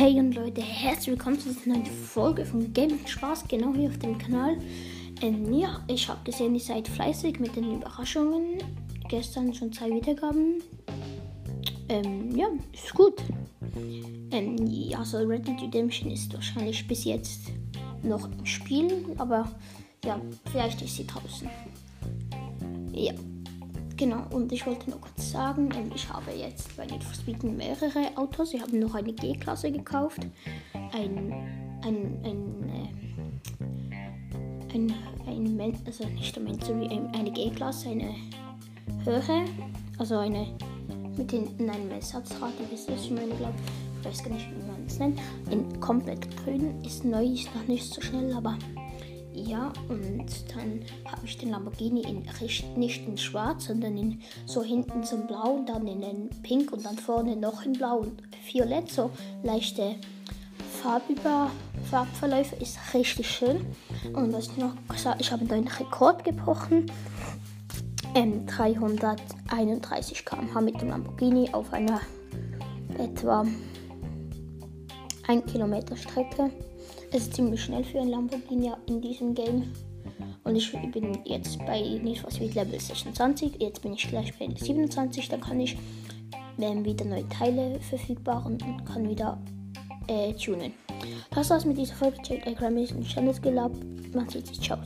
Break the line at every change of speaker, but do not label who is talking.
Hey und Leute, herzlich willkommen zu dieser neuen Folge von Gaming Spaß, genau hier auf dem Kanal. Ähm, ja, ich habe gesehen, ihr seid fleißig mit den Überraschungen. Gestern schon zwei Wiedergaben. Ähm, ja, ist gut. Ähm, ja, also Red Dead Redemption ist wahrscheinlich bis jetzt noch im Spiel, aber ja, vielleicht ist sie draußen. Ja. Genau, und ich wollte nur kurz sagen, ähm, ich habe jetzt bei Need for Speed mehrere Autos. Ich habe noch eine G-Klasse gekauft. Ein, ein, ein, äh, ein, ein, also nicht ein Mentori, eine G-Klasse, eine höhere, also eine mit hinten einem Ersatzrad, ihr wisst es, ich meine, glaube ich, weiß gar nicht, wie man es nennt. Ein komplett grün, ist neu, ist noch nicht so schnell, aber ja, und dann habe ich den Lamborghini in, nicht in schwarz, sondern in so hinten so blau, dann in den pink und dann vorne noch in blau und violett, so leichte Farbüber Farbverläufe, ist richtig schön. Und was ich noch gesagt ich habe einen Rekord gebrochen. Ähm, 331 km/h mit dem Lamborghini auf einer etwa 1 Kilometer Strecke. Es ist ziemlich schnell für ein Lamborghini in diesem Game. Und ich bin jetzt bei Need for Speed Level 26. Jetzt bin ich gleich bei 27. Dann kann ich werden wieder neue Teile verfügbar und kann wieder äh, tunen. Das war's mit dieser Folge. Checkt Grammy und Channels gelab. Macht's gut. Ciao.